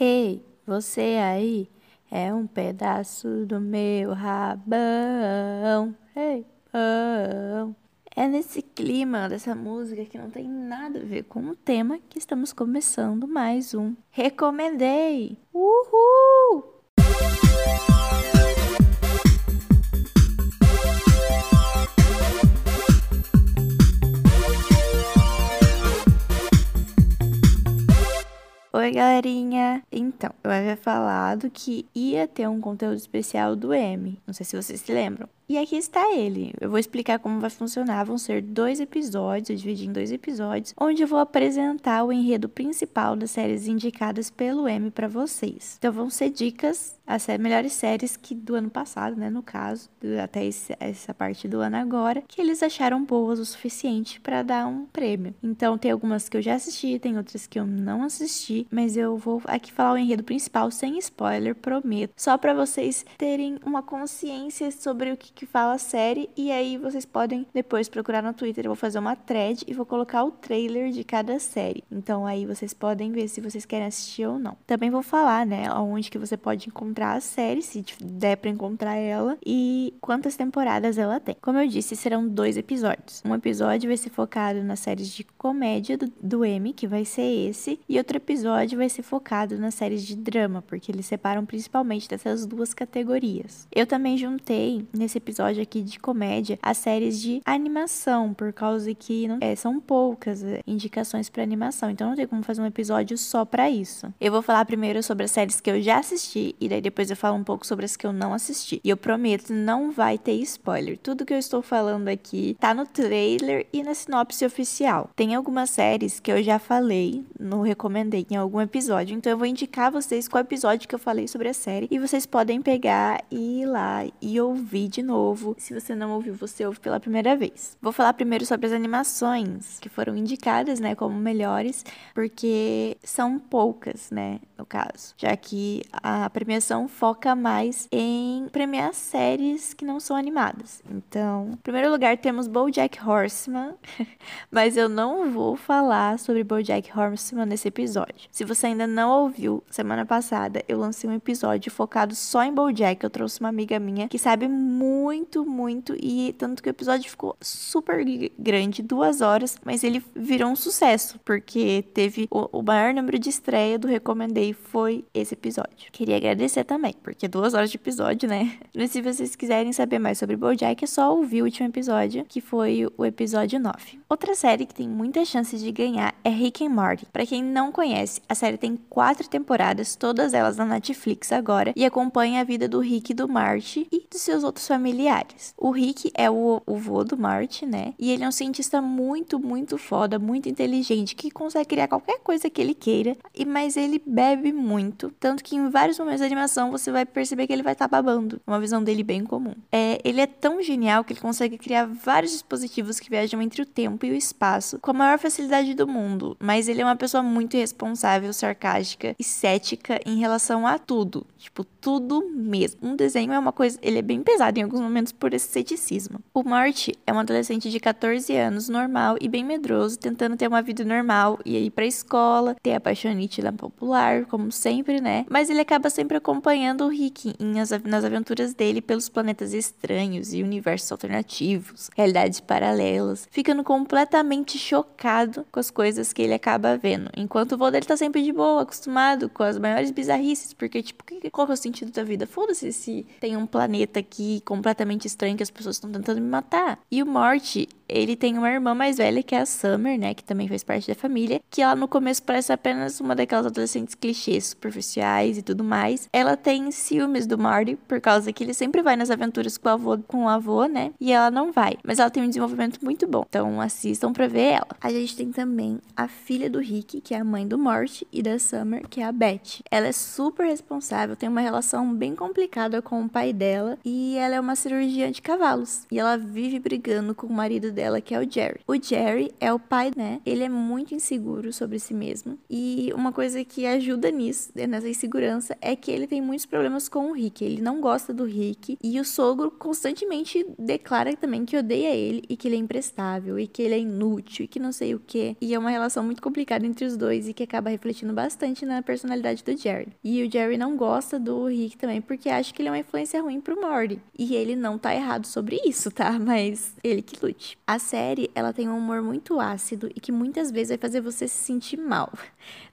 Ei, você aí é um pedaço do meu rabão. Ei, pão. É nesse clima dessa música que não tem nada a ver com o tema que estamos começando mais um Recomendei! Uhul! Oi, galerinha! Então, eu havia falado que ia ter um conteúdo especial do M. Não sei se vocês se lembram. E aqui está ele. Eu vou explicar como vai funcionar. Vão ser dois episódios, eu dividi em dois episódios, onde eu vou apresentar o enredo principal das séries indicadas pelo M para vocês. Então vão ser dicas, as melhores séries que do ano passado, né, no caso, até esse, essa parte do ano agora, que eles acharam boas o suficiente para dar um prêmio. Então tem algumas que eu já assisti, tem outras que eu não assisti, mas eu vou aqui falar o enredo principal sem spoiler, prometo, só para vocês terem uma consciência sobre o que que fala a série e aí vocês podem depois procurar no Twitter. Eu vou fazer uma thread e vou colocar o trailer de cada série. Então aí vocês podem ver se vocês querem assistir ou não. Também vou falar, né, onde que você pode encontrar a série, se der para encontrar ela e quantas temporadas ela tem. Como eu disse, serão dois episódios. Um episódio vai ser focado nas séries de comédia do, do M, que vai ser esse, e outro episódio vai ser focado nas séries de drama, porque eles separam principalmente dessas duas categorias. Eu também juntei nesse episódio aqui de comédia as séries de animação, por causa que não, é, são poucas é, indicações para animação, então não tem como fazer um episódio só para isso. Eu vou falar primeiro sobre as séries que eu já assisti e daí depois eu falo um pouco sobre as que eu não assisti. E eu prometo, não vai ter spoiler. Tudo que eu estou falando aqui tá no trailer e na sinopse oficial. Tem algumas séries que eu já falei, no recomendei em algum episódio, então eu vou indicar vocês qual episódio que eu falei sobre a série e vocês podem pegar e ir lá e ouvir de novo novo. Se você não ouviu, você ouve pela primeira vez. Vou falar primeiro sobre as animações que foram indicadas, né, como melhores, porque são poucas, né, no caso, já que a premiação foca mais em premiar séries que não são animadas. Então, em primeiro lugar temos BoJack Horseman, mas eu não vou falar sobre BoJack Horseman nesse episódio. Se você ainda não ouviu, semana passada eu lancei um episódio focado só em BoJack. Eu trouxe uma amiga minha que sabe muito muito, muito. E tanto que o episódio ficou super grande, duas horas, mas ele virou um sucesso, porque teve o, o maior número de estreia do Recomendei foi esse episódio. Queria agradecer também, porque duas horas de episódio, né? Mas se vocês quiserem saber mais sobre BoJack, é só ouvir o último episódio, que foi o episódio 9. Outra série que tem muitas chances de ganhar é Rick and Morty. Para quem não conhece, a série tem quatro temporadas, todas elas na Netflix agora, e acompanha a vida do Rick e do Marty e dos seus outros familiares familiares. O Rick é o, o vô do Marty, né? E ele é um cientista muito, muito foda, muito inteligente, que consegue criar qualquer coisa que ele queira, e mas ele bebe muito. Tanto que em vários momentos da animação você vai perceber que ele vai estar tá babando. Uma visão dele bem comum. É, ele é tão genial que ele consegue criar vários dispositivos que viajam entre o tempo e o espaço com a maior facilidade do mundo. Mas ele é uma pessoa muito irresponsável, sarcástica e cética em relação a tudo. Tipo, tudo mesmo. Um desenho é uma coisa. Ele é bem pesado em alguns momentos por esse ceticismo. O Morty é um adolescente de 14 anos, normal e bem medroso, tentando ter uma vida normal e ir pra escola, ter a paixonite da popular, como sempre, né? Mas ele acaba sempre acompanhando o Rick nas aventuras dele pelos planetas estranhos e universos alternativos, realidades paralelas, ficando completamente chocado com as coisas que ele acaba vendo. Enquanto o vô dele tá sempre de boa, acostumado com as maiores bizarrices, porque, tipo, qual que é o sentido da vida? Foda-se se tem um planeta aqui completamente completamente estranho que as pessoas estão tentando me matar. E o Morty, ele tem uma irmã mais velha que é a Summer, né, que também faz parte da família, que ela no começo parece apenas uma daquelas adolescentes clichês, superficiais e tudo mais. Ela tem ciúmes do Marty por causa que ele sempre vai nas aventuras com o avô, com o avô, né? E ela não vai, mas ela tem um desenvolvimento muito bom. Então assistam para ver ela. A gente tem também a filha do Rick, que é a mãe do Morty, e da Summer, que é a Beth. Ela é super responsável, tem uma relação bem complicada com o pai dela e ela é uma cirurgia de cavalos. E ela vive brigando com o marido dela, que é o Jerry. O Jerry é o pai, né? Ele é muito inseguro sobre si mesmo. E uma coisa que ajuda nisso, nessa insegurança, é que ele tem muitos problemas com o Rick. Ele não gosta do Rick. E o sogro constantemente declara também que odeia ele e que ele é imprestável e que ele é inútil e que não sei o que. E é uma relação muito complicada entre os dois e que acaba refletindo bastante na personalidade do Jerry. E o Jerry não gosta do Rick também porque acha que ele é uma influência ruim pro Morty. E ele não tá errado sobre isso, tá? Mas ele que lute. A série, ela tem um humor muito ácido e que muitas vezes vai fazer você se sentir mal.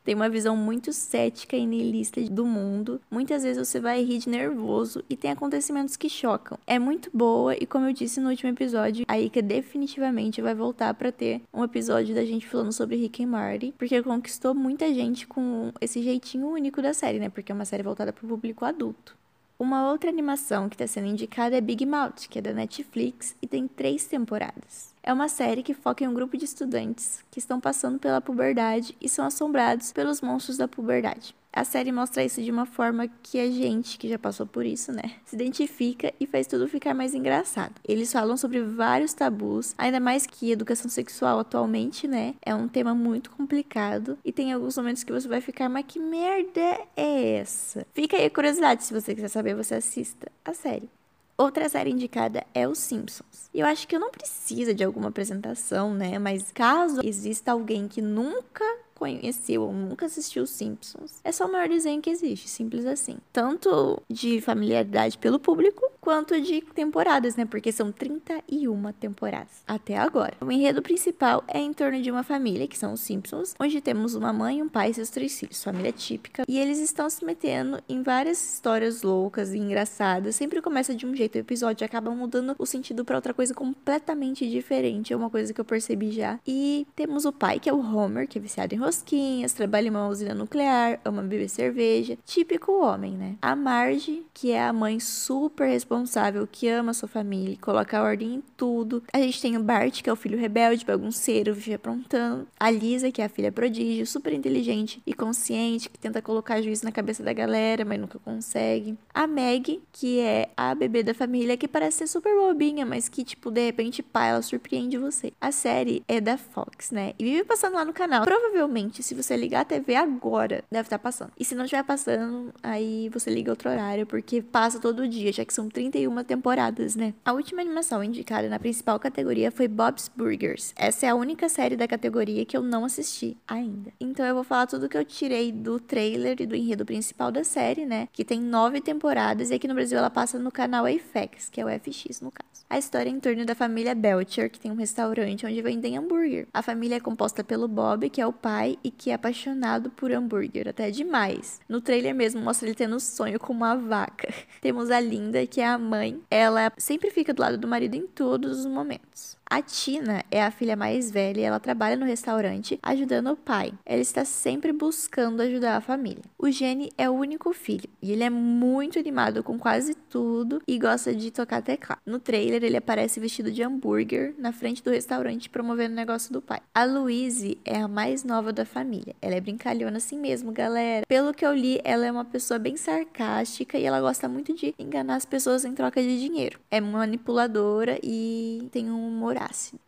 Tem uma visão muito cética e niilista do mundo. Muitas vezes você vai rir de nervoso e tem acontecimentos que chocam. É muito boa e como eu disse no último episódio, a Ika definitivamente vai voltar para ter um episódio da gente falando sobre Rick and Morty, porque conquistou muita gente com esse jeitinho único da série, né? Porque é uma série voltada para o público adulto. Uma outra animação que está sendo indicada é Big Mouth, que é da Netflix e tem três temporadas. É uma série que foca em um grupo de estudantes que estão passando pela puberdade e são assombrados pelos monstros da puberdade. A série mostra isso de uma forma que a gente, que já passou por isso, né, se identifica e faz tudo ficar mais engraçado. Eles falam sobre vários tabus, ainda mais que educação sexual atualmente, né, é um tema muito complicado e tem alguns momentos que você vai ficar, mas que merda é essa? Fica aí a curiosidade, se você quiser saber, você assista a série. Outra série indicada é Os Simpsons. Eu acho que eu não precisa de alguma apresentação, né? Mas caso exista alguém que nunca conheceu ou nunca assistiu Simpsons, é só o maior desenho que existe, simples assim. Tanto de familiaridade pelo público, quanto de temporadas, né? Porque são 31 temporadas até agora. O enredo principal é em torno de uma família, que são os Simpsons, onde temos uma mãe, um pai e seus três filhos, família típica, e eles estão se metendo em várias histórias loucas e engraçadas. Sempre começa de um jeito, o episódio acaba mudando o sentido para outra coisa completamente diferente, é uma coisa que eu percebi já. E temos o pai, que é o Homer, que é viciado em rosquinhas, trabalha em uma usina nuclear, ama beber cerveja, típico homem, né? A Marge, que é a mãe super responsável que ama sua família coloca ordem em tudo. A gente tem o Bart, que é o filho rebelde, bagunceiro, vive aprontando. A Lisa, que é a filha prodígio, super inteligente e consciente, que tenta colocar juízo na cabeça da galera, mas nunca consegue. A Meg, que é a bebê da família, que parece ser super bobinha, mas que, tipo, de repente, pá, ela surpreende você. A série é da Fox, né? E vive passando lá no canal. Provavelmente, se você ligar a TV agora, deve estar tá passando. E se não estiver passando, aí você liga outro horário, porque passa todo dia, já que são 30 31 temporadas, né? A última animação indicada na principal categoria foi Bob's Burgers. Essa é a única série da categoria que eu não assisti ainda. Então eu vou falar tudo que eu tirei do trailer e do enredo principal da série, né? Que tem nove temporadas e aqui no Brasil ela passa no canal FX, que é o FX no caso. A história é em torno da família Belcher, que tem um restaurante onde vendem hambúrguer. A família é composta pelo Bob, que é o pai e que é apaixonado por hambúrguer, até demais. No trailer mesmo mostra ele tendo sonho com uma vaca. Temos a Linda, que é a mãe. Ela sempre fica do lado do marido em todos os momentos. A Tina é a filha mais velha e ela trabalha no restaurante ajudando o pai. Ela está sempre buscando ajudar a família. O Jenny é o único filho e ele é muito animado com quase tudo e gosta de tocar teclado. No trailer, ele aparece vestido de hambúrguer na frente do restaurante promovendo o negócio do pai. A Louise é a mais nova da família. Ela é brincalhona assim mesmo, galera. Pelo que eu li, ela é uma pessoa bem sarcástica e ela gosta muito de enganar as pessoas em troca de dinheiro. É manipuladora e tem um humor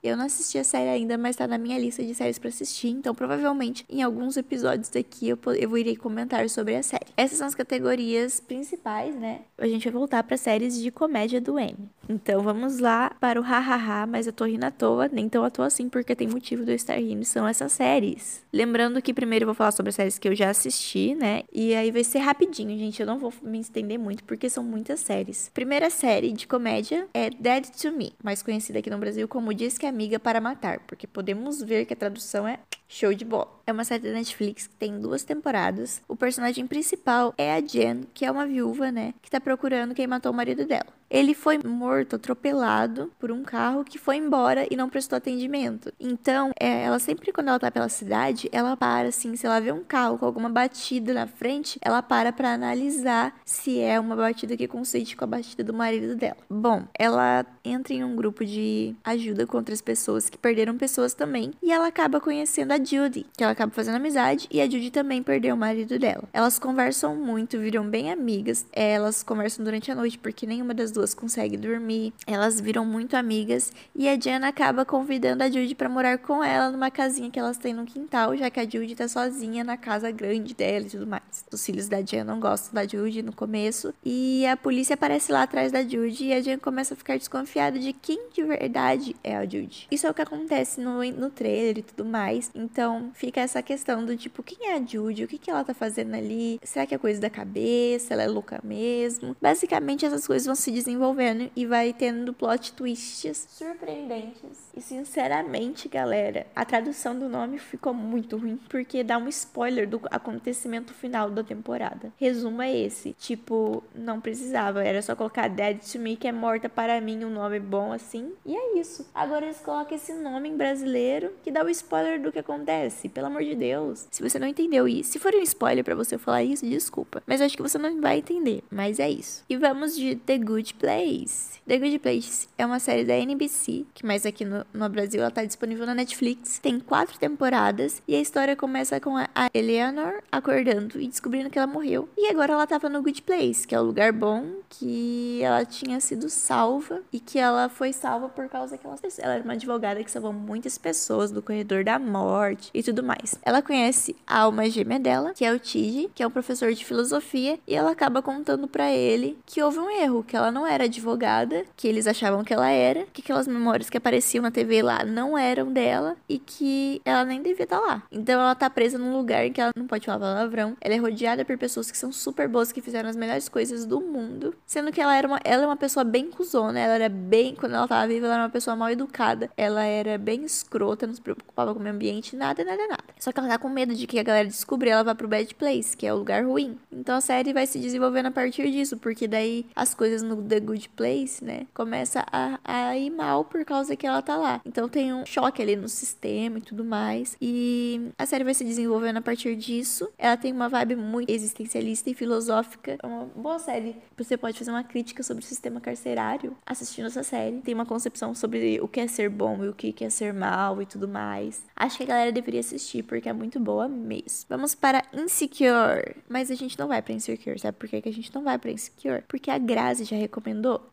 Eu não assisti a série ainda, mas tá na minha lista de séries para assistir, então provavelmente em alguns episódios daqui eu, eu irei comentar sobre a série. Essas são as categorias principais, né? A gente vai voltar para séries de comédia do M. Então vamos lá para o hahaha, mas eu tô rindo à toa, nem tão à toa assim, porque tem motivo eu estar rindo, são essas séries. Lembrando que primeiro eu vou falar sobre as séries que eu já assisti, né? E aí vai ser rapidinho, gente, eu não vou me estender muito, porque são muitas séries. Primeira série de comédia é Dead to Me, mais conhecida aqui no Brasil como Diz que é Amiga para Matar, porque podemos ver que a tradução é show de bola. É uma série da Netflix que tem duas temporadas. O personagem principal é a Jen, que é uma viúva, né, que tá procurando quem matou o marido dela. Ele foi morto, atropelado por um carro que foi embora e não prestou atendimento. Então, é, ela sempre, quando ela tá pela cidade, ela para assim, se ela vê um carro com alguma batida na frente, ela para para analisar se é uma batida que coincide com a batida do marido dela. Bom, ela entra em um grupo de ajuda com outras pessoas que perderam pessoas também. E ela acaba conhecendo a Judy, que ela acaba fazendo amizade. E a Judy também perdeu o marido dela. Elas conversam muito, viram bem amigas. Elas conversam durante a noite porque nenhuma das duas consegue dormir. Elas viram muito amigas. E a Diana acaba convidando a Judy para morar com ela numa casinha que elas têm no quintal, já que a Judy tá sozinha na casa grande dela e tudo mais. Os filhos da Diana não gostam da Judy no começo. E a polícia aparece lá atrás da Judy e a Diana começa a ficar desconfiada de quem de verdade é a Judy. Isso é o que acontece no, no trailer e tudo mais. Então fica essa questão do tipo, quem é a Judy? O que, que ela tá fazendo ali? Será que é coisa da cabeça? Ela é louca mesmo? Basicamente essas coisas vão se desenvolvendo e vai tendo plot twists surpreendentes. E sinceramente, galera, a tradução do nome ficou muito ruim porque dá um spoiler do acontecimento final da temporada. Resumo é esse, tipo, não precisava, era só colocar Dead to Me que é morta para mim, um nome bom assim. E é isso. Agora eles colocam esse nome em brasileiro que dá o spoiler do que acontece. Pelo amor de Deus. Se você não entendeu isso, se for um spoiler para você falar isso, desculpa. Mas eu acho que você não vai entender. Mas é isso. E vamos de The Good Place. The Good Place é uma série da NBC, que mais aqui no, no Brasil ela tá disponível na Netflix. Tem quatro temporadas e a história começa com a Eleanor acordando e descobrindo que ela morreu. E agora ela tava no Good Place, que é o lugar bom que ela tinha sido salva e que ela foi salva por causa que ela, ela era uma advogada que salvou muitas pessoas do corredor da morte e tudo mais. Ela conhece a alma gêmea dela, que é o Tige, que é um professor de filosofia, e ela acaba contando para ele que houve um erro, que ela não era advogada, que eles achavam que ela era, que aquelas memórias que apareciam na TV lá não eram dela e que ela nem devia estar tá lá. Então ela tá presa num lugar em que ela não pode falar palavrão. Ela é rodeada por pessoas que são super boas, que fizeram as melhores coisas do mundo, sendo que ela era uma, ela é uma pessoa bem cuzona, ela era bem, quando ela tava viva, ela era uma pessoa mal educada, ela era bem escrota, não se preocupava com o meio ambiente, nada, nada, nada. Só que ela tá com medo de que a galera descubra e ela vá pro bad place, que é o lugar ruim. Então a série vai se desenvolvendo a partir disso, porque daí as coisas no The Good Place, né, começa a, a ir mal por causa que ela tá lá. Então tem um choque ali no sistema e tudo mais. E a série vai se desenvolvendo a partir disso. Ela tem uma vibe muito existencialista e filosófica. É uma boa série. Você pode fazer uma crítica sobre o sistema carcerário assistindo essa série. Tem uma concepção sobre o que é ser bom e o que é ser mal e tudo mais. Acho que a galera deveria assistir porque é muito boa mesmo. Vamos para Insecure. Mas a gente não vai para Insecure, sabe por que, que a gente não vai para Insecure? Porque a Grazi já recomendou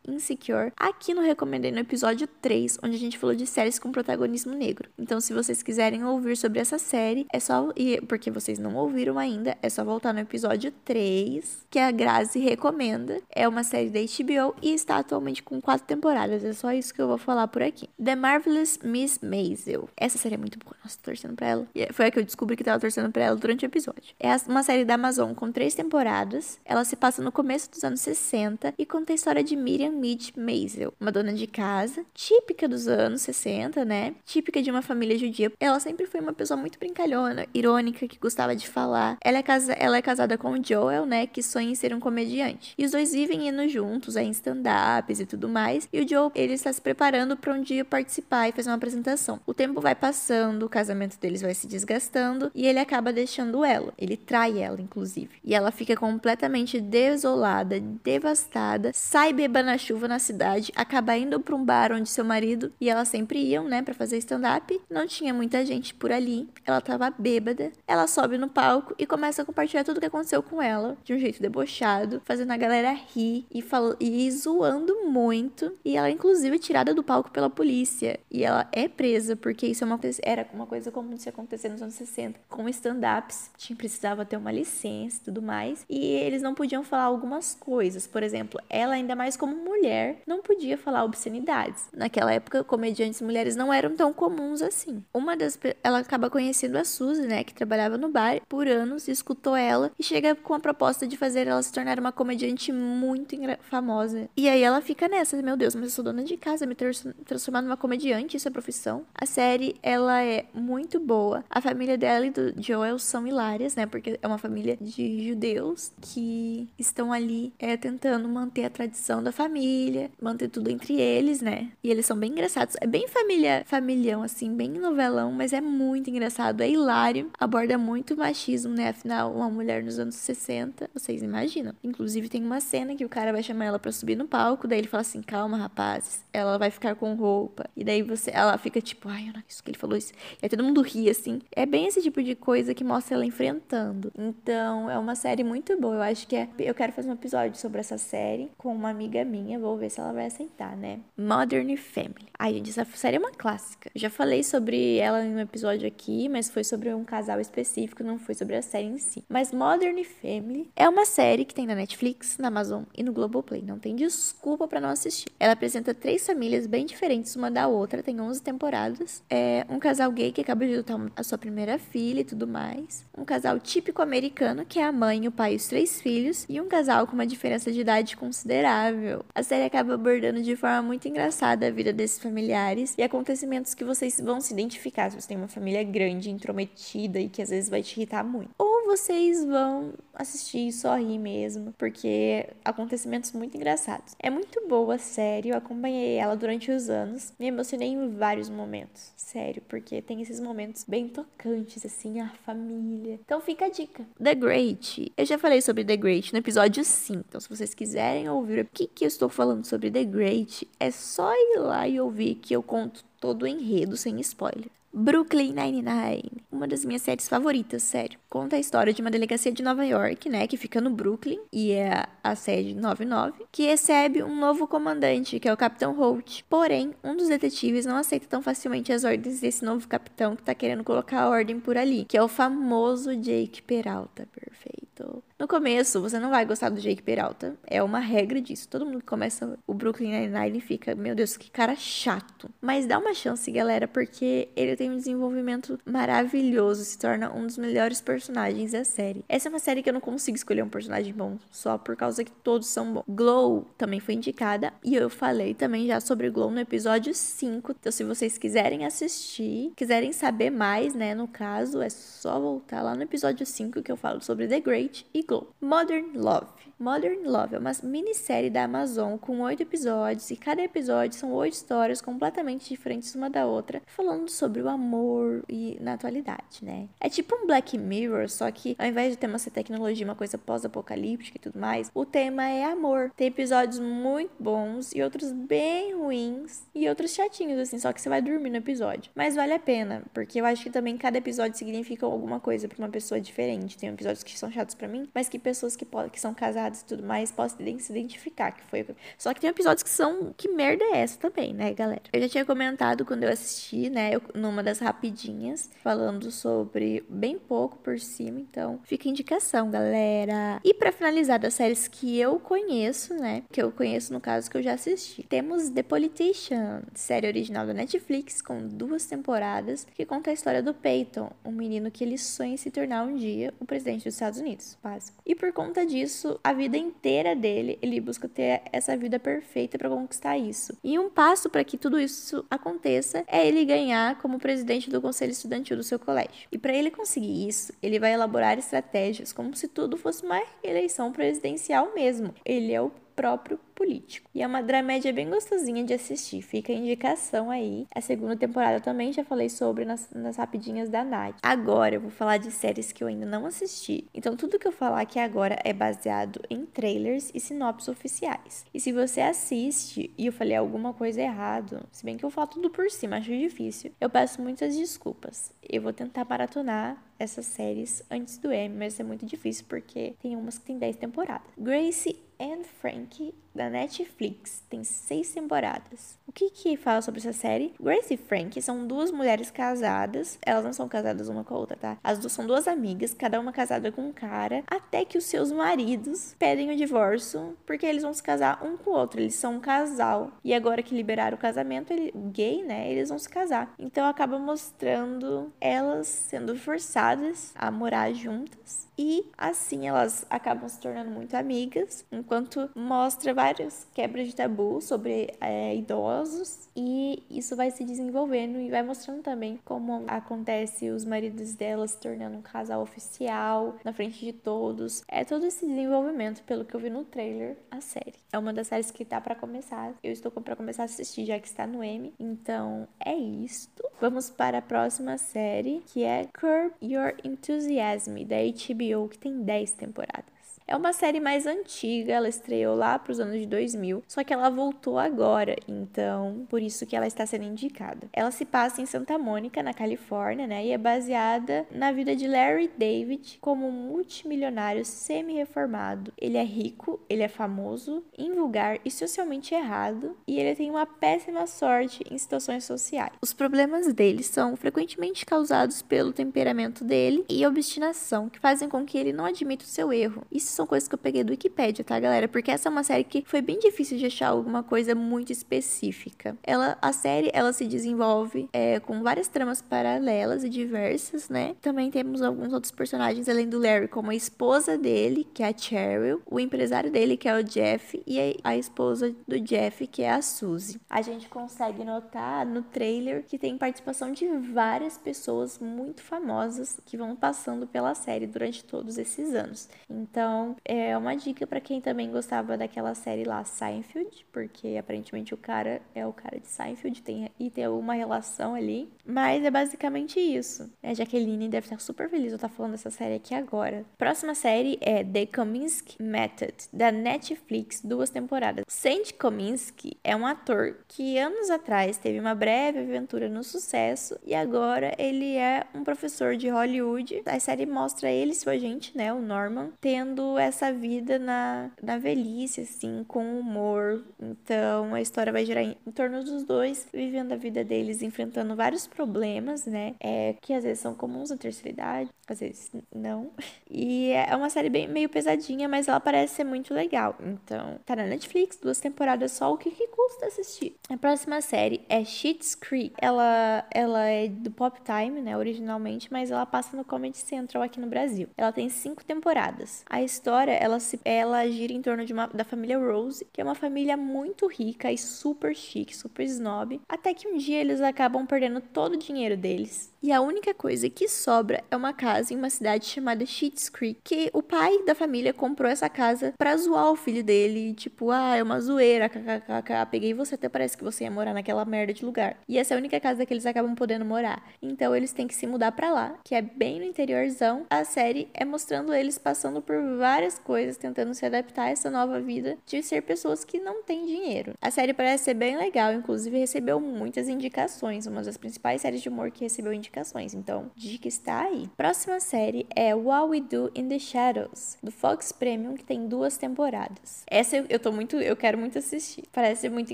Insecure. Aqui no Recomendei no episódio 3, onde a gente falou de séries com protagonismo negro. Então, se vocês quiserem ouvir sobre essa série, é só. E porque vocês não ouviram ainda, é só voltar no episódio 3, que a Grazi recomenda. É uma série da HBO e está atualmente com quatro temporadas. É só isso que eu vou falar por aqui. The Marvelous Miss Maisel. Essa série é muito boa. Nossa, tô torcendo pra ela. E foi a que eu descobri que tava torcendo pra ela durante o episódio. É uma série da Amazon com três temporadas. Ela se passa no começo dos anos 60 e conta a história de Miriam Mead Maisel, uma dona de casa, típica dos anos 60, né? Típica de uma família judia. Ela sempre foi uma pessoa muito brincalhona, irônica, que gostava de falar. Ela é, casa... ela é casada com o Joel, né? Que sonha em ser um comediante. E os dois vivem indo juntos aí em stand-ups e tudo mais. E o Joel, ele está se preparando para um dia participar e fazer uma apresentação. O tempo vai passando, o casamento deles vai se desgastando e ele acaba deixando ela. Ele trai ela, inclusive. E ela fica completamente desolada, devastada, sai beba na chuva na cidade, acaba indo para um bar onde seu marido e ela sempre iam, né, para fazer stand-up. Não tinha muita gente por ali. Ela tava bêbada. Ela sobe no palco e começa a compartilhar tudo o que aconteceu com ela, de um jeito debochado, fazendo a galera rir e, fal e zoando muito. E ela, inclusive, é tirada do palco pela polícia. E ela é presa, porque isso é uma, era uma coisa comum de se acontecer nos anos 60. Com stand-ups, precisava ter uma licença e tudo mais. E eles não podiam falar algumas coisas. Por exemplo, ela, ainda mais como mulher, não podia falar obscenidades. Naquela época, comediantes mulheres não eram tão comuns assim. Uma das. Ela acaba conhecendo a Suzy, né, que trabalhava no bar por anos, escutou ela e chega com a proposta de fazer ela se tornar uma comediante muito famosa. E aí ela fica nessa, meu Deus, mas eu sou dona de casa, me transformar numa comediante, isso é profissão. A série, ela é muito boa. A família dela e do Joel são hilárias, né, porque é uma família de judeus que estão ali é, tentando manter a tradição da família, manter tudo entre eles, né? E eles são bem engraçados. É bem família, familhão, assim, bem novelão, mas é muito engraçado. É hilário, aborda muito machismo, né? Afinal, uma mulher nos anos 60, vocês imaginam. Inclusive, tem uma cena que o cara vai chamar ela para subir no palco, daí ele fala assim: calma, rapazes, ela vai ficar com roupa. E daí você, ela fica tipo, ai, eu não isso que ele falou isso. E aí todo mundo ri, assim. É bem esse tipo de coisa que mostra ela enfrentando. Então, é uma série muito boa. Eu acho que é. Eu quero fazer um episódio sobre essa série com uma amiga minha. Vou ver se ela vai aceitar, né? Modern Family. Ai, gente, essa série é uma clássica. Já falei sobre ela em um episódio aqui, mas foi sobre um casal específico, não foi sobre a série em si. Mas Modern Family é uma série que tem na Netflix, na Amazon e no Globoplay. Não tem desculpa para não assistir. Ela apresenta três famílias bem diferentes uma da outra, tem 11 temporadas. É um casal gay que acaba de adotar a sua primeira filha e tudo mais. Um casal típico americano, que é a mãe, o pai e os três filhos. E um casal com uma diferença de idade considerável. A série acaba abordando de forma muito engraçada a vida desses familiares e acontecimentos que vocês vão se identificar se você tem uma família grande, intrometida e que às vezes vai te irritar muito. Ou vocês vão assistir e só rir mesmo, porque acontecimentos muito engraçados. É muito boa a série, eu acompanhei ela durante os anos, me emocionei em vários momentos, sério, porque tem esses momentos bem tocantes, assim, a família. Então fica a dica. The Great. Eu já falei sobre The Great no episódio 5, então se vocês quiserem ouvir que, que eu estou falando sobre The Great, é só ir lá e ouvir que eu conto todo o enredo sem spoiler. Brooklyn Nine-Nine, uma das minhas séries favoritas, sério. Conta a história de uma delegacia de Nova York, né, que fica no Brooklyn, e é a sede 99, que recebe um novo comandante, que é o Capitão Holt. Porém, um dos detetives não aceita tão facilmente as ordens desse novo capitão que tá querendo colocar a ordem por ali, que é o famoso Jake Peralta. Perfeito. No começo, você não vai gostar do Jake Peralta. É uma regra disso. Todo mundo que começa o Brooklyn Nine-Nine fica, meu Deus, que cara chato. Mas dá uma chance, galera, porque ele tem um desenvolvimento maravilhoso. Se torna um dos melhores personagens da série. Essa é uma série que eu não consigo escolher um personagem bom só por causa que todos são bons. Glow também foi indicada. E eu falei também já sobre Glow no episódio 5. Então, se vocês quiserem assistir, quiserem saber mais, né, no caso, é só voltar lá no episódio 5 que eu falo sobre The Great e Modern Love. Modern Love é uma minissérie da Amazon com oito episódios e cada episódio são oito histórias completamente diferentes uma da outra, falando sobre o amor e na atualidade, né? É tipo um Black Mirror, só que ao invés de ter uma tecnologia, uma coisa pós-apocalíptica e tudo mais, o tema é amor. Tem episódios muito bons e outros bem ruins e outros chatinhos, assim, só que você vai dormir no episódio. Mas vale a pena, porque eu acho que também cada episódio significa alguma coisa para uma pessoa diferente. Tem episódios que são chatos para mim, mas que pessoas que, que são casadas e tudo mais possam se identificar que foi. Só que tem episódios que são. Que merda é essa também, né, galera? Eu já tinha comentado quando eu assisti, né, eu, numa das rapidinhas, falando sobre bem pouco por cima, então fica indicação, galera. E para finalizar das séries que eu conheço, né, que eu conheço no caso que eu já assisti, temos The Politician, série original da Netflix com duas temporadas que conta a história do Peyton, um menino que ele sonha em se tornar um dia o presidente dos Estados Unidos, básico. E por conta disso, a vida inteira dele, ele busca ter essa vida perfeita para conquistar isso. E um passo para que tudo isso aconteça é ele ganhar como presidente do conselho estudantil do seu colégio. E para ele conseguir isso, ele vai elaborar estratégias como se tudo fosse uma eleição presidencial mesmo. Ele é o próprio político. E é uma dramédia bem gostosinha de assistir, fica a indicação aí. A segunda temporada também já falei sobre nas, nas rapidinhas da Nath. Agora eu vou falar de séries que eu ainda não assisti. Então tudo que eu falar aqui agora é baseado em trailers e sinopses oficiais. E se você assiste e eu falei alguma coisa errado, se bem que eu falo tudo por cima, acho difícil, eu peço muitas desculpas. Eu vou tentar maratonar essas séries antes do M, mas é muito difícil porque tem umas que tem 10 temporadas. Gracie and Frank da Netflix. Tem seis temporadas. O que que fala sobre essa série? Grace e Frank são duas mulheres casadas. Elas não são casadas uma com a outra, tá? As duas são duas amigas, cada uma casada com um cara, até que os seus maridos pedem o divórcio porque eles vão se casar um com o outro. Eles são um casal. E agora que liberaram o casamento, ele, gay, né? Eles vão se casar. Então acaba mostrando elas sendo forçadas a morar juntas. E assim elas acabam se tornando muito amigas, enquanto mostra várias quebras de tabu sobre é, idosos e isso vai se desenvolvendo e vai mostrando também como acontece os maridos dela se tornando um casal oficial na frente de todos. É todo esse desenvolvimento, pelo que eu vi no trailer, a série. É uma das séries que tá para começar. Eu estou para começar a assistir já que está no M. Então é isto. Vamos para a próxima série, que é Curb Your Enthusiasm da HBO, que tem 10 temporadas. É uma série mais antiga, ela estreou lá para os anos de 2000, só que ela voltou agora, então por isso que ela está sendo indicada. Ela se passa em Santa Mônica, na Califórnia, né, e é baseada na vida de Larry David como um multimilionário semi-reformado. Ele é rico, ele é famoso, invulgar e socialmente errado, e ele tem uma péssima sorte em situações sociais. Os problemas dele são frequentemente causados pelo temperamento dele e obstinação, que fazem com que ele não admita o seu erro. Isso são coisas que eu peguei do Wikipedia, tá, galera? Porque essa é uma série que foi bem difícil de achar alguma coisa muito específica. Ela, a série, ela se desenvolve é, com várias tramas paralelas e diversas, né? Também temos alguns outros personagens além do Larry, como a esposa dele, que é a Cheryl, o empresário dele, que é o Jeff, e a esposa do Jeff, que é a Suzy. A gente consegue notar no trailer que tem participação de várias pessoas muito famosas que vão passando pela série durante todos esses anos. Então, é uma dica para quem também gostava daquela série lá, Seinfeld, porque aparentemente o cara é o cara de Seinfeld tem, e tem alguma relação ali. Mas é basicamente isso. A Jaqueline deve estar super feliz eu estar falando dessa série aqui agora. Próxima série é The Kominsky Method, da Netflix, duas temporadas. Sandy Kominsky é um ator que anos atrás teve uma breve aventura no sucesso e agora ele é um professor de Hollywood. A série mostra ele seu agente, né, o Norman, tendo essa vida na, na velhice, assim, com humor. Então a história vai girar em, em torno dos dois, vivendo a vida deles, enfrentando vários problemas, né, é, que às vezes são comuns na terceira idade, às vezes não. E é uma série bem meio pesadinha, mas ela parece ser muito legal. Então, tá na Netflix, duas temporadas só, o que, que custa assistir? A próxima série é Schitt's Creek. Ela, ela é do Pop Time, né, originalmente, mas ela passa no Comedy Central aqui no Brasil. Ela tem cinco temporadas. A história, ela, se, ela gira em torno de uma, da família Rose, que é uma família muito rica e super chique, super snob, até que um dia eles acabam perdendo todo o dinheiro deles. E a única coisa que sobra é uma casa em uma cidade chamada Schitt's Creek, que o pai da família comprou essa casa pra zoar o filho dele, tipo, ah, é uma zoeira, kkkk, peguei você, até parece que você ia morar naquela merda de lugar. E essa é a única casa que eles acabam podendo morar. Então eles têm que se mudar para lá, que é bem no interiorzão. A série é mostrando eles passando por várias coisas, tentando se adaptar a essa nova vida de ser pessoas que não têm dinheiro. A série parece ser bem legal, inclusive recebeu muitas indicações, uma das principais séries de humor que recebeu indicações indicações, então dica está aí. Próxima série é What We Do in the Shadows, do Fox Premium, que tem duas temporadas. Essa eu, eu tô muito, eu quero muito assistir. Parece ser muito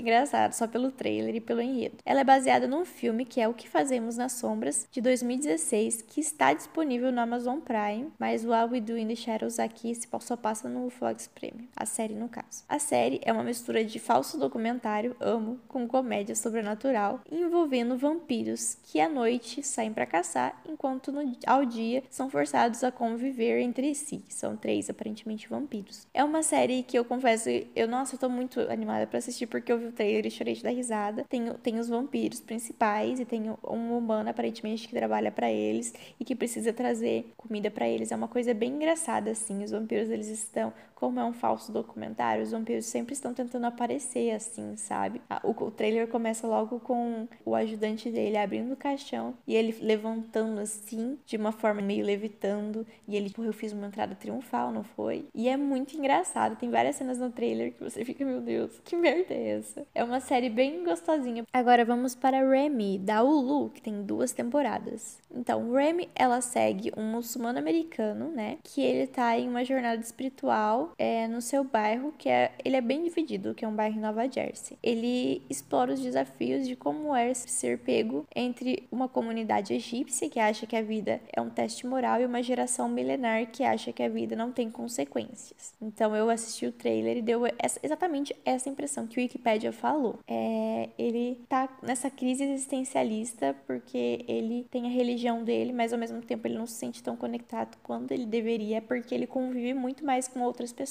engraçado, só pelo trailer e pelo enredo. Ela é baseada num filme que é O que Fazemos nas Sombras, de 2016, que está disponível no Amazon Prime, mas What We Do in the Shadows aqui só passa no Fox Premium, a série no caso. A série é uma mistura de falso documentário, amo, com comédia sobrenatural, envolvendo vampiros que à noite saem para caçar, enquanto no, ao dia são forçados a conviver entre si. São três, aparentemente, vampiros. É uma série que eu confesso, eu, nossa, eu tô muito animada para assistir porque eu vi o trailer e chorei de dar risada. Tem, tem os vampiros principais e tem um humano, aparentemente, que trabalha para eles e que precisa trazer comida para eles. É uma coisa bem engraçada, assim. Os vampiros, eles estão como é um falso documentário, os vampiros sempre estão tentando aparecer assim, sabe? O, o trailer começa logo com o ajudante dele abrindo o caixão e ele levantando assim, de uma forma meio levitando, e ele, tipo, eu fiz uma entrada triunfal, não foi? E é muito engraçado, tem várias cenas no trailer que você fica, meu Deus, que merda é essa? É uma série bem gostosinha. Agora vamos para Remy, da Hulu, que tem duas temporadas. Então, Remy, ela segue um muçulmano americano, né? Que ele tá em uma jornada espiritual é, no seu bairro, que é, ele é bem dividido, que é um bairro em Nova Jersey. Ele explora os desafios de como é ser pego entre uma comunidade egípcia, que acha que a vida é um teste moral, e uma geração milenar que acha que a vida não tem consequências. Então, eu assisti o trailer e deu essa, exatamente essa impressão que o Wikipedia falou. É, ele tá nessa crise existencialista porque ele tem a religião dele, mas ao mesmo tempo ele não se sente tão conectado quanto ele deveria, porque ele convive muito mais com outras pessoas,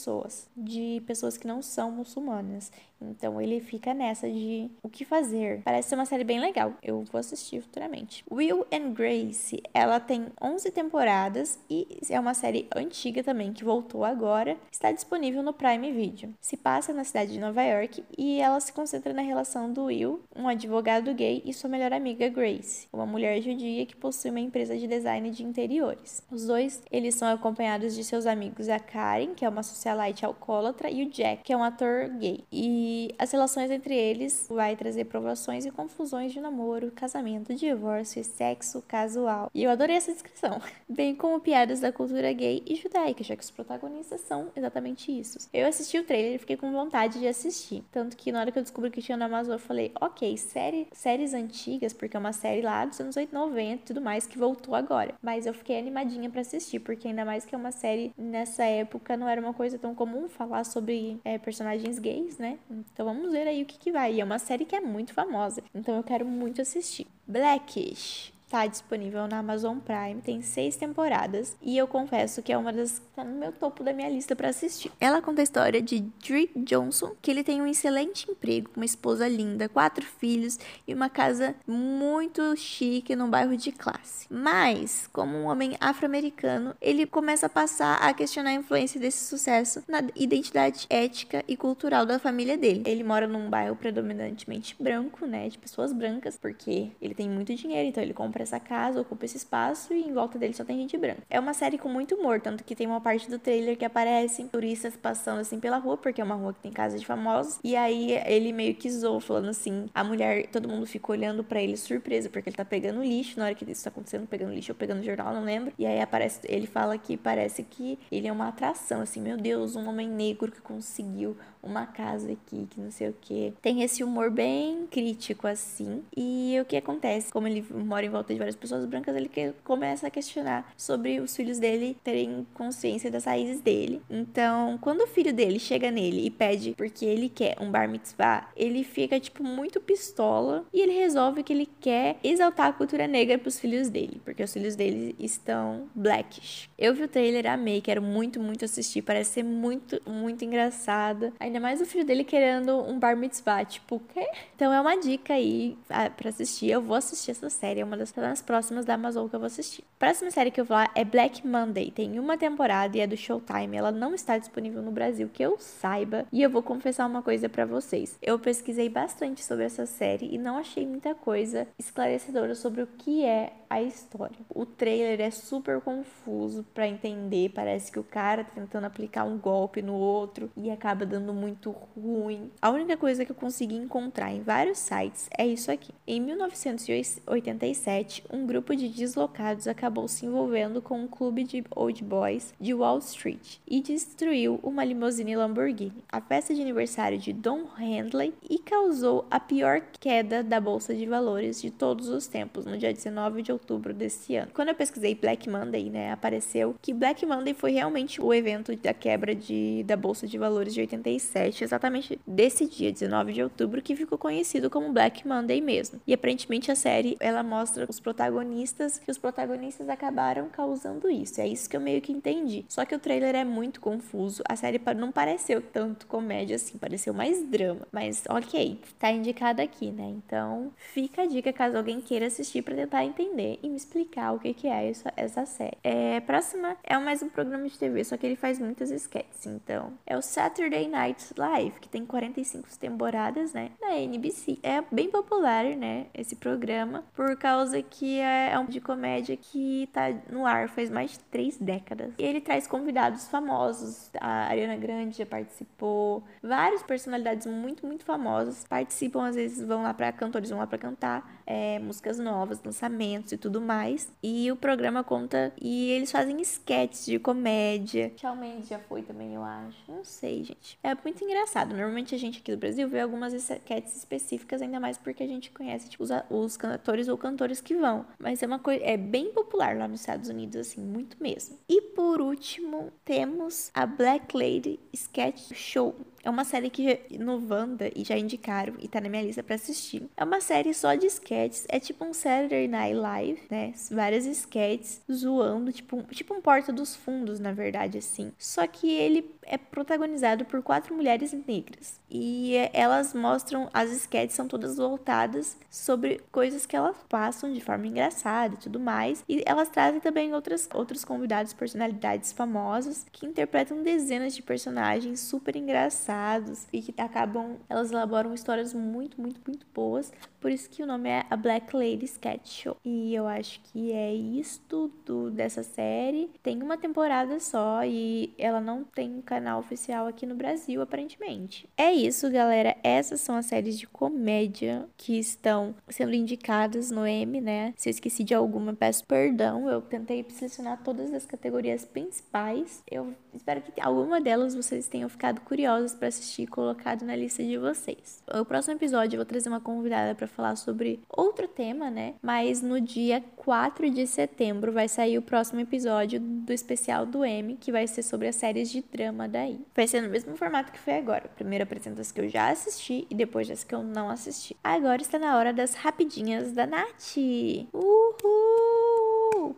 de pessoas que não são muçulmanas. Então ele fica nessa de o que fazer. Parece ser uma série bem legal. Eu vou assistir futuramente. Will and Grace, ela tem 11 temporadas e é uma série antiga também que voltou agora. Está disponível no Prime Video. Se passa na cidade de Nova York e ela se concentra na relação do Will, um advogado gay, e sua melhor amiga Grace, uma mulher judia que possui uma empresa de design de interiores. Os dois, eles são acompanhados de seus amigos a Karen, que é uma socialite alcoólatra, e o Jack, que é um ator gay. E as relações entre eles vai trazer provações e confusões de namoro, casamento, divórcio e sexo casual. E eu adorei essa descrição. Bem como piadas da cultura gay e judaica, já que os protagonistas são exatamente isso. Eu assisti o trailer e fiquei com vontade de assistir. Tanto que na hora que eu descobri que tinha na Amazon, eu falei, ok, série, séries antigas, porque é uma série lá dos anos 80, 90 e tudo mais, que voltou agora. Mas eu fiquei animadinha para assistir, porque ainda mais que é uma série nessa época não era uma coisa tão comum falar sobre é, personagens gays, né? Então vamos ver aí o que, que vai. E é uma série que é muito famosa, então eu quero muito assistir. Blackish Está disponível na Amazon Prime, tem seis temporadas e eu confesso que é uma das que tá no meu topo da minha lista para assistir. Ela conta a história de Drake Johnson, que ele tem um excelente emprego, uma esposa linda, quatro filhos e uma casa muito chique num bairro de classe. Mas, como um homem afro-americano, ele começa a passar a questionar a influência desse sucesso na identidade ética e cultural da família dele. Ele mora num bairro predominantemente branco, né, de pessoas brancas, porque ele tem muito dinheiro, então ele compra essa casa, ocupa esse espaço e em volta dele só tem gente branca. É uma série com muito humor, tanto que tem uma parte do trailer que aparecem turistas passando assim pela rua, porque é uma rua que tem casa de famosos, e aí ele meio que zoou, falando assim, a mulher, todo mundo fica olhando para ele surpresa, porque ele tá pegando lixo na hora que isso tá acontecendo, pegando lixo ou pegando jornal, não lembro. E aí aparece, ele fala que parece que ele é uma atração, assim, meu Deus, um homem negro que conseguiu uma casa aqui, que não sei o que. Tem esse humor bem crítico, assim. E o que acontece? Como ele mora em volta de várias pessoas brancas, ele começa a questionar sobre os filhos dele terem consciência das raízes dele. Então, quando o filho dele chega nele e pede porque ele quer um bar mitzvah, ele fica, tipo, muito pistola e ele resolve que ele quer exaltar a cultura negra pros filhos dele, porque os filhos dele estão blackish. Eu vi o trailer, amei, quero muito, muito assistir, parece ser muito, muito engraçada. Ainda mais o filho dele querendo um bar mitzvah, tipo, o quê? Então é uma dica aí ah, para assistir. Eu vou assistir essa série, é uma das nas próximas da Amazon que eu vou assistir. A próxima série que eu vou falar é Black Monday. Tem uma temporada e é do Showtime. Ela não está disponível no Brasil, que eu saiba. E eu vou confessar uma coisa para vocês. Eu pesquisei bastante sobre essa série e não achei muita coisa esclarecedora sobre o que é a história. O trailer é super confuso para entender. Parece que o cara tá tentando aplicar um golpe no outro e acaba dando muito ruim. A única coisa que eu consegui encontrar em vários sites é isso aqui. Em 1987, um grupo de deslocados acabou se envolvendo com um clube de old boys de Wall Street e destruiu uma limusine Lamborghini, a festa de aniversário de Don Handley, e causou a pior queda da bolsa de valores de todos os tempos, no dia 19 de outubro desse ano. Quando eu pesquisei Black Monday, né, apareceu que Black Monday foi realmente o evento da quebra de, da bolsa de valores de 87, exatamente desse dia, 19 de outubro, que ficou conhecido como Black Monday mesmo. E aparentemente a série ela mostra os protagonistas, que os protagonistas acabaram causando isso. É isso que eu meio que entendi. Só que o trailer é muito confuso. A série não pareceu tanto comédia assim, pareceu mais drama. Mas ok, tá indicado aqui, né? Então fica a dica caso alguém queira assistir para tentar entender e me explicar o que, que é essa, essa série. É, próxima é mais um programa de TV, só que ele faz muitas sketches. Então é o Saturday Night Live, que tem 45 temporadas, né? Na NBC. É bem popular, né? Esse programa, por causa que é, é um de comédia que tá no ar faz mais de três décadas. E ele traz convidados famosos. A Ariana Grande já participou. Várias personalidades muito, muito famosas participam. Às vezes vão lá para cantores, vão lá para cantar é, músicas novas, lançamentos e tudo mais. E o programa conta. E eles fazem sketches de comédia. Shawn Mendes já foi também, eu acho. Não sei, gente. É muito engraçado. Normalmente a gente aqui do Brasil vê algumas sketches específicas, ainda mais porque a gente conhece tipo, os, os cantores ou cantores que vão. Mas é uma coisa, é bem popular lá nos Estados Unidos, assim, muito mesmo. E por último, temos a Black Lady Sketch Show, é uma série que no Wanda e já indicaram e tá na minha lista para assistir. É uma série só de sketches, é tipo um Saturday Night Live, né? Várias sketches zoando, tipo, tipo um Porta dos Fundos, na verdade, assim. Só que ele é protagonizado por quatro mulheres negras. E elas mostram, as sketches são todas voltadas sobre coisas que elas passam de forma engraçada e tudo mais. E elas trazem também outras, outros convidados, personalidades famosas, que interpretam dezenas de personagens super engraçados e que acabam, elas elaboram histórias muito, muito, muito boas. Por isso que o nome é A Black Lady Sketch Show. E eu acho que é isto do, dessa série. Tem uma temporada só e ela não tem um canal oficial aqui no Brasil, aparentemente. É isso, galera. Essas são as séries de comédia que estão sendo indicadas no M, né? Se eu esqueci de alguma, peço perdão. Eu tentei selecionar todas as categorias principais. Eu espero que alguma delas vocês tenham ficado curiosos para assistir colocado na lista de vocês. No próximo episódio eu vou trazer uma convidada para falar sobre outro tema, né? Mas no dia 4 de setembro vai sair o próximo episódio do especial do M, que vai ser sobre as séries de drama daí. Vai ser no mesmo formato que foi agora. Primeiro apresento as que eu já assisti e depois as que eu não assisti. Agora está na hora das rapidinhas da Nath. Uhul!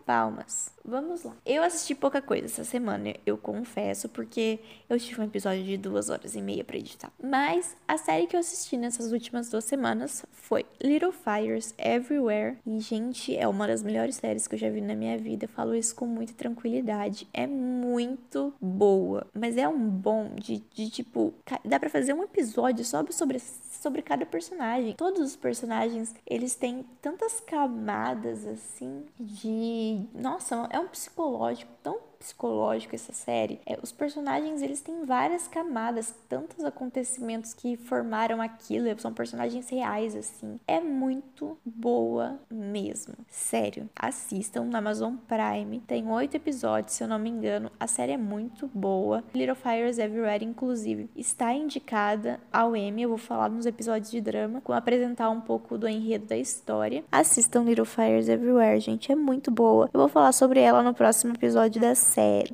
Palmas. Vamos lá. Eu assisti pouca coisa essa semana, eu confesso, porque eu tive um episódio de duas horas e meia pra editar. Mas a série que eu assisti nessas últimas duas semanas foi Little Fires Everywhere. E, gente, é uma das melhores séries que eu já vi na minha vida. Eu falo isso com muita tranquilidade. É muito boa. Mas é um bom de, de tipo. Dá pra fazer um episódio só sobre, sobre cada personagem. Todos os personagens, eles têm tantas camadas assim de. Nossa, é um psicológico tão psicológico essa série. É, os personagens eles têm várias camadas, tantos acontecimentos que formaram aquilo, são personagens reais assim. É muito boa mesmo. Sério, assistam na Amazon Prime. Tem oito episódios, se eu não me engano. A série é muito boa. Little Fires Everywhere, inclusive, está indicada ao Emmy. Eu vou falar nos episódios de drama, com apresentar um pouco do enredo da história. Assistam Little Fires Everywhere, gente, é muito boa. Eu vou falar sobre ela no próximo episódio da série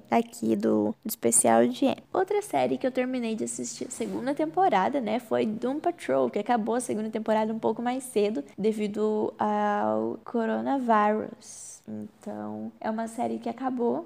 aqui do, do especial de M. Outra série que eu terminei de assistir a segunda temporada, né, foi Doom Patrol, que acabou a segunda temporada um pouco mais cedo devido ao coronavírus. Então, é uma série que acabou,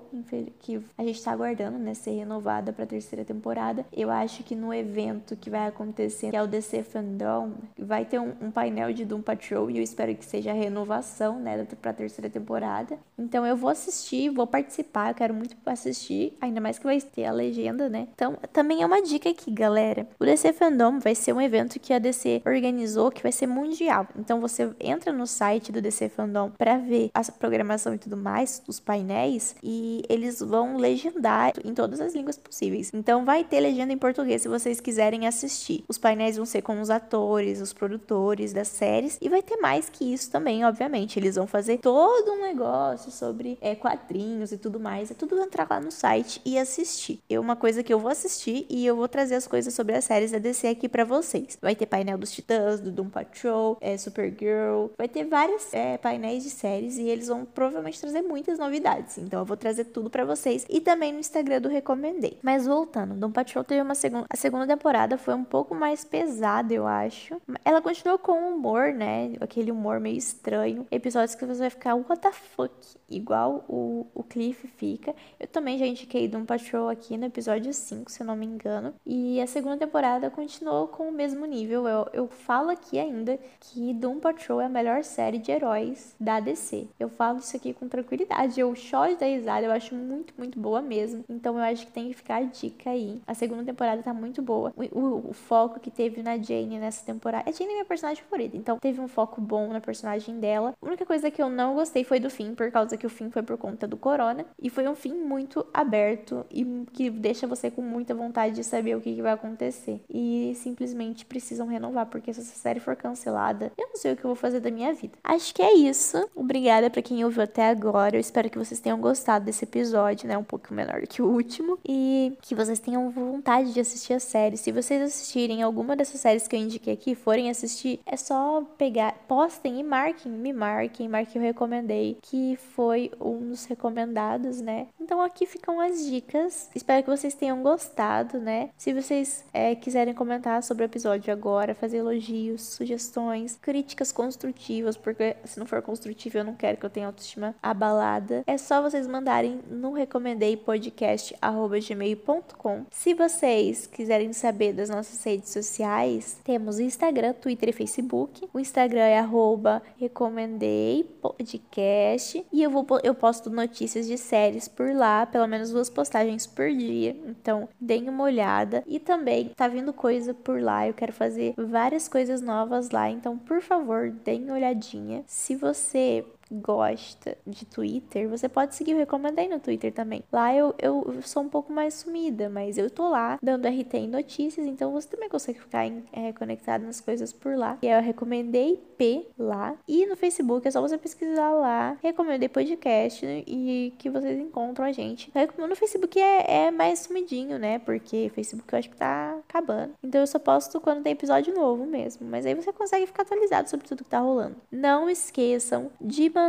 que a gente tá aguardando, né, ser renovada para terceira temporada. Eu acho que no evento que vai acontecer, que é o DC Fandom, vai ter um, um painel de Doom Patrol e eu espero que seja a renovação, né, para terceira temporada. Então, eu vou assistir, vou participar, eu quero muito assistir, ainda mais que vai ter a legenda, né? Então, também é uma dica aqui, galera. O DC Fandom vai ser um evento que a DC organizou, que vai ser mundial. Então, você entra no site do DC Fandom para ver a programação e tudo mais, os painéis, e eles vão legendar em todas as línguas possíveis. Então vai ter legenda em português se vocês quiserem assistir. Os painéis vão ser com os atores, os produtores das séries, e vai ter mais que isso também, obviamente. Eles vão fazer todo um negócio sobre é, quadrinhos e tudo mais. É tudo entrar lá no site e assistir. É uma coisa que eu vou assistir e eu vou trazer as coisas sobre as séries da DC aqui para vocês. Vai ter painel dos Titãs, do Doom Patrol, é, Supergirl, vai ter vários é, painéis de séries e eles vão provavelmente trazer muitas novidades. Então eu vou trazer tudo para vocês e também no Instagram do Recomendei. Mas voltando, Dom Patrol teve uma segunda. A segunda temporada foi um pouco mais pesada, eu acho. Ela continuou com humor, né? Aquele humor meio estranho. Episódios que você vai ficar, what the fuck? Igual o, o Cliff fica. Eu também já indiquei Doom Patrol aqui no episódio 5, se eu não me engano. E a segunda temporada continuou com o mesmo nível. Eu, eu falo aqui ainda que Doom Patrol é a melhor série de heróis da DC. Eu falo isso aqui com tranquilidade. Eu choro da risada, eu acho muito, muito boa mesmo. Então eu acho que tem que ficar a dica aí. A segunda temporada tá muito boa. O, o, o foco que teve na Jane nessa temporada. A Jane é minha personagem favorita, então teve um foco bom na personagem dela. A única coisa que eu não gostei foi do fim, por causa que o fim foi por conta do corona. E foi um fim muito aberto e que deixa você com muita vontade de saber o que, que vai acontecer. E simplesmente precisam renovar, porque se essa série for cancelada, eu não sei o que eu vou fazer da minha vida. Acho que é isso. Obrigada para quem ouviu até agora. Eu espero que vocês tenham gostado desse episódio, né? Um pouco menor que o último. E que vocês tenham vontade de assistir a série. Se vocês assistirem alguma dessas séries que eu indiquei aqui, forem assistir, é só pegar, postem e marquem, me marquem, marquem eu recomendei, que foi um dos recomendados, né? Então aqui ficam as dicas. Espero que vocês tenham gostado, né? Se vocês é, quiserem comentar sobre o episódio agora, fazer elogios, sugestões, críticas construtivas, porque se não for construtivo eu não quero que eu tenha autoestima autoestima abalada, é só vocês mandarem no recomendei podcast@gmail.com. Se vocês quiserem saber das nossas redes sociais, temos Instagram, Twitter e Facebook. O Instagram é arroba recomendei podcast e eu vou eu posto notícias de séries por lá, pelo menos duas postagens por dia. Então, deem uma olhada e também tá vindo coisa por lá. Eu quero fazer várias coisas novas lá, então por favor, deem uma olhadinha. Se você gosta de Twitter, você pode seguir o Recomendei no Twitter também. Lá eu, eu sou um pouco mais sumida, mas eu tô lá dando RT em notícias, então você também consegue ficar em, é, conectado nas coisas por lá. E eu recomendei P lá. E no Facebook é só você pesquisar lá, recomendei podcast e que vocês encontram a gente. No Facebook é, é mais sumidinho, né? Porque Facebook eu acho que tá acabando. Então eu só posto quando tem episódio novo mesmo. Mas aí você consegue ficar atualizado sobre tudo que tá rolando. Não esqueçam de mandar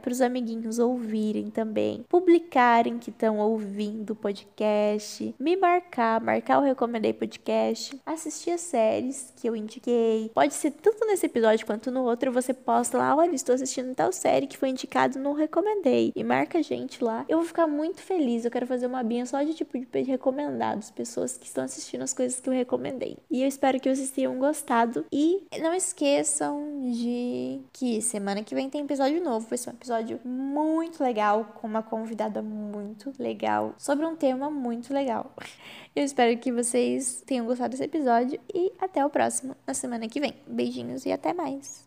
para os amiguinhos ouvirem também, publicarem que estão ouvindo o podcast, me marcar, marcar o Recomendei Podcast, assistir as séries que eu indiquei. Pode ser tanto nesse episódio quanto no outro, você posta lá, olha, estou assistindo tal série que foi indicado no Recomendei. E marca a gente lá. Eu vou ficar muito feliz. Eu quero fazer uma binha só de tipo de recomendados, pessoas que estão assistindo as coisas que eu recomendei. E eu espero que vocês tenham gostado. E não esqueçam de que semana que vem tem episódio novo. Vai ser um episódio muito legal, com uma convidada muito legal, sobre um tema muito legal. Eu espero que vocês tenham gostado desse episódio e até o próximo, na semana que vem. Beijinhos e até mais!